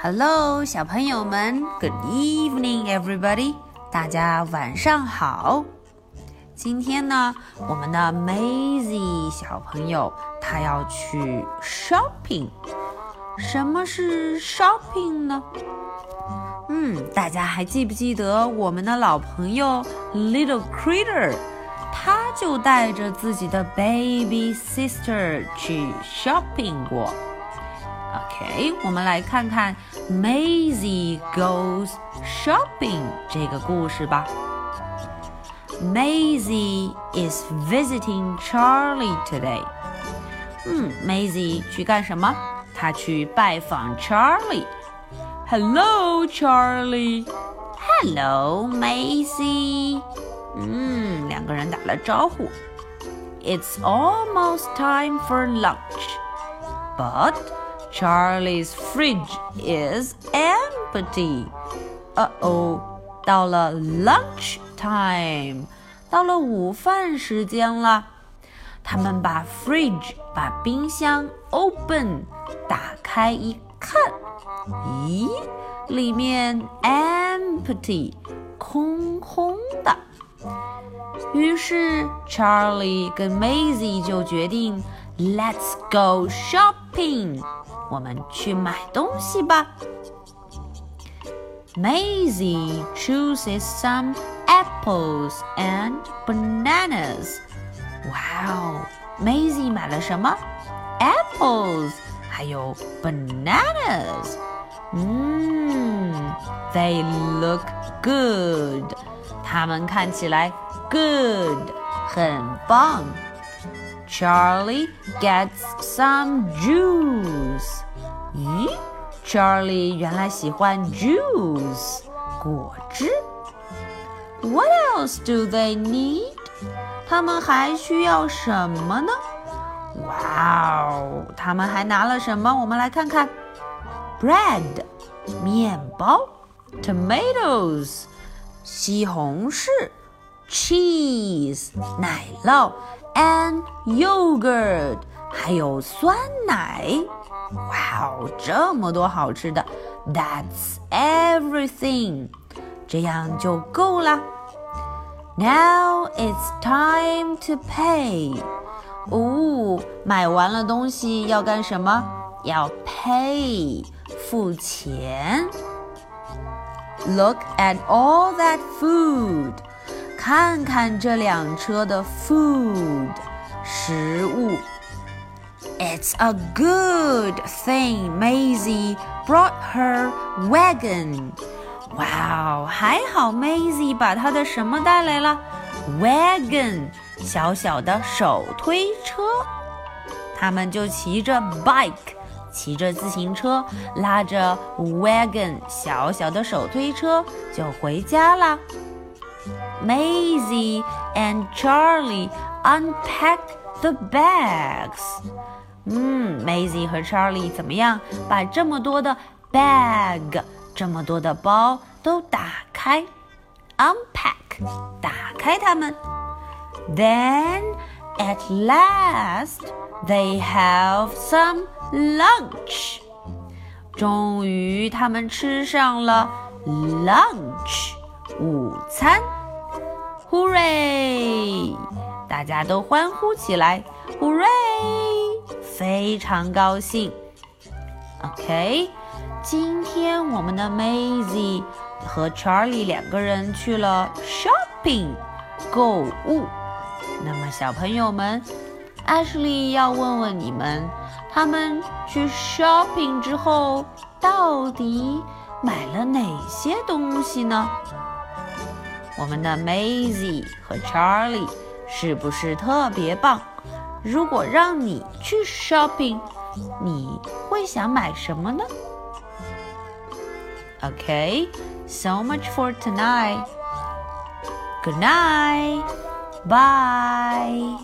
Hello，小朋友们，Good evening, everybody！大家晚上好。今天呢，我们的 Maisie 小朋友他要去 shopping。什么是 shopping 呢？嗯，大家还记不记得我们的老朋友 Little Critter？他就带着自己的 baby sister 去 shopping 过。OK，我们来看看 Maisie Goes Shopping 这个故事吧。Maisie is visiting Charlie today。嗯，Maisie 去干什么？她去拜访 Charlie。Hello, Charlie. Hello, Maisie. 嗯，两个人打了招呼。It's almost time for lunch, but Charlie's fridge is empty. 呃哦，到了 lunch time，到了午饭时间了。他们把 fridge 把冰箱 open 打开一看，咦，里面 empty 空空的。于是 Charlie 跟 Maisie 就决定，Let's go shopping，我们去买东西吧。Maisie chooses some apples and bananas. Wow, Maisie 买了什么？Apples，还有 bananas。嗯，They look good。 它们看起来 good，很棒。Charlie gets some juice。咦，Charlie 原来喜欢 juice 果汁。What else do they need？他们还需要什么呢？哇哦，他们还拿了什么？我们来看看：bread 面包，tomatoes 西红柿，cheese 奶酪，and yogurt 还有酸奶。哇哦，这么多好吃的！That's everything，这样就够了。Now it's time to pay。哦，买完了东西要干什么？要 pay，付钱。Look at all that food。看看这辆车的 food，食物。It's a good thing Maisie brought her wagon. 哇哦，还好 Maisie 把她的什么带来了？Wagon，小小的手推车。他们就骑着 bike， 骑着自行车，拉着 wagon 小小的手推车就回家啦。Maisie and Charlie unpack the bags。嗯，Maisie 和 Charlie 怎么样？把这么多的 bag，这么多的包都打开，unpack，打开它们。Then at last they have some lunch。终于他们吃上了 lunch，午餐。Hooray！大家都欢呼起来，Hooray！非常高兴。OK，今天我们的 Maisie 和 Charlie 两个人去了 shopping 购物。那么小朋友们 ，Ashley 要问问你们，他们去 shopping 之后到底买了哪些东西呢？我们的 Maisie 和 Charlie 是不是特别棒？如果让你去 shopping，你会想买什么呢？Okay, so much for tonight. Good night. Bye.